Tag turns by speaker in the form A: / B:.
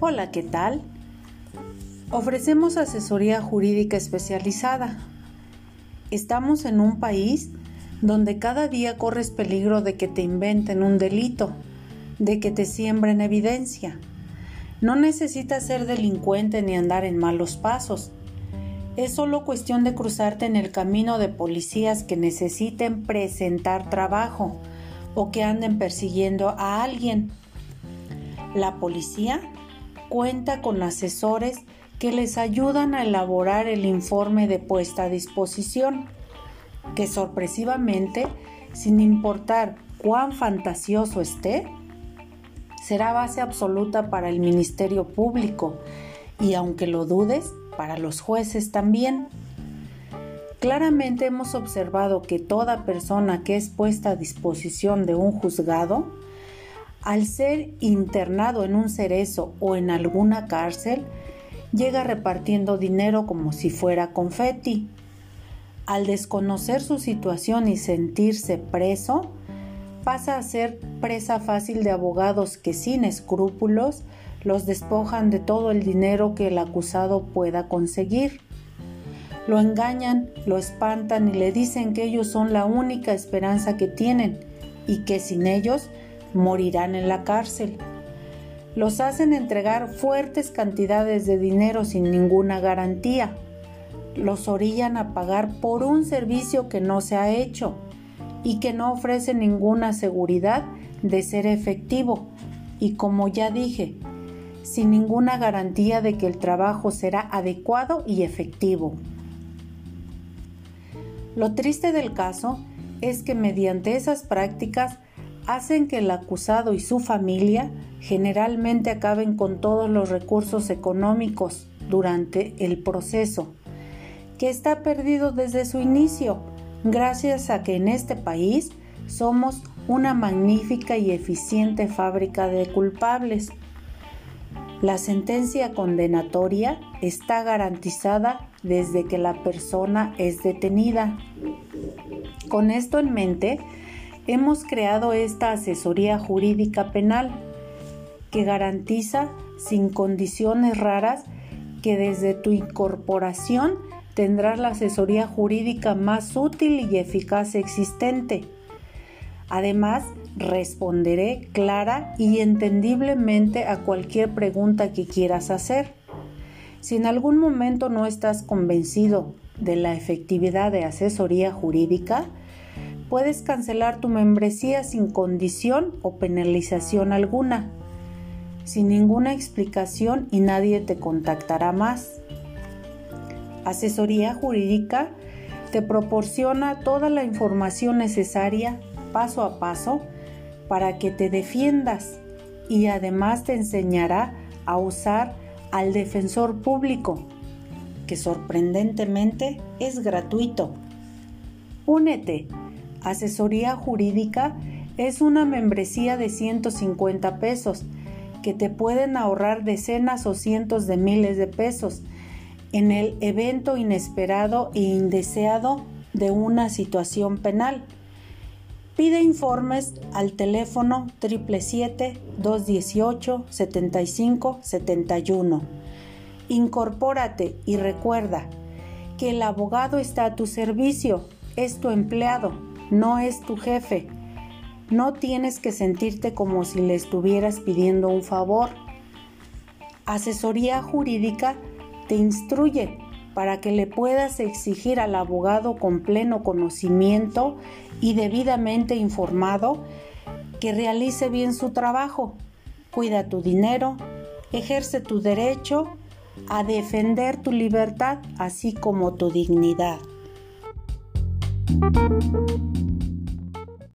A: Hola, ¿qué tal? Ofrecemos asesoría jurídica especializada. Estamos en un país donde cada día corres peligro de que te inventen un delito, de que te siembren evidencia. No necesitas ser delincuente ni andar en malos pasos. Es solo cuestión de cruzarte en el camino de policías que necesiten presentar trabajo o que anden persiguiendo a alguien. La policía cuenta con asesores que les ayudan a elaborar el informe de puesta a disposición, que sorpresivamente, sin importar cuán fantasioso esté, será base absoluta para el Ministerio Público y aunque lo dudes, para los jueces también. Claramente hemos observado que toda persona que es puesta a disposición de un juzgado al ser internado en un cerezo o en alguna cárcel, llega repartiendo dinero como si fuera confeti. Al desconocer su situación y sentirse preso, pasa a ser presa fácil de abogados que sin escrúpulos los despojan de todo el dinero que el acusado pueda conseguir. Lo engañan, lo espantan y le dicen que ellos son la única esperanza que tienen y que sin ellos morirán en la cárcel. Los hacen entregar fuertes cantidades de dinero sin ninguna garantía. Los orillan a pagar por un servicio que no se ha hecho y que no ofrece ninguna seguridad de ser efectivo y como ya dije, sin ninguna garantía de que el trabajo será adecuado y efectivo. Lo triste del caso es que mediante esas prácticas hacen que el acusado y su familia generalmente acaben con todos los recursos económicos durante el proceso, que está perdido desde su inicio, gracias a que en este país somos una magnífica y eficiente fábrica de culpables. La sentencia condenatoria está garantizada desde que la persona es detenida. Con esto en mente, hemos creado esta asesoría jurídica penal que garantiza sin condiciones raras que desde tu incorporación tendrás la asesoría jurídica más útil y eficaz existente. Además, responderé clara y entendiblemente a cualquier pregunta que quieras hacer. Si en algún momento no estás convencido de la efectividad de asesoría jurídica, puedes cancelar tu membresía sin condición o penalización alguna, sin ninguna explicación y nadie te contactará más. Asesoría jurídica te proporciona toda la información necesaria paso a paso para que te defiendas y además te enseñará a usar al defensor público, que sorprendentemente es gratuito. Únete Asesoría jurídica es una membresía de 150 pesos que te pueden ahorrar decenas o cientos de miles de pesos en el evento inesperado e indeseado de una situación penal. Pide informes al teléfono 777-218-7571. Incorpórate y recuerda que el abogado está a tu servicio, es tu empleado no es tu jefe. No tienes que sentirte como si le estuvieras pidiendo un favor. Asesoría jurídica te instruye para que le puedas exigir al abogado con pleno conocimiento y debidamente informado que realice bien su trabajo, cuida tu dinero, ejerce tu derecho a defender tu libertad así como tu dignidad.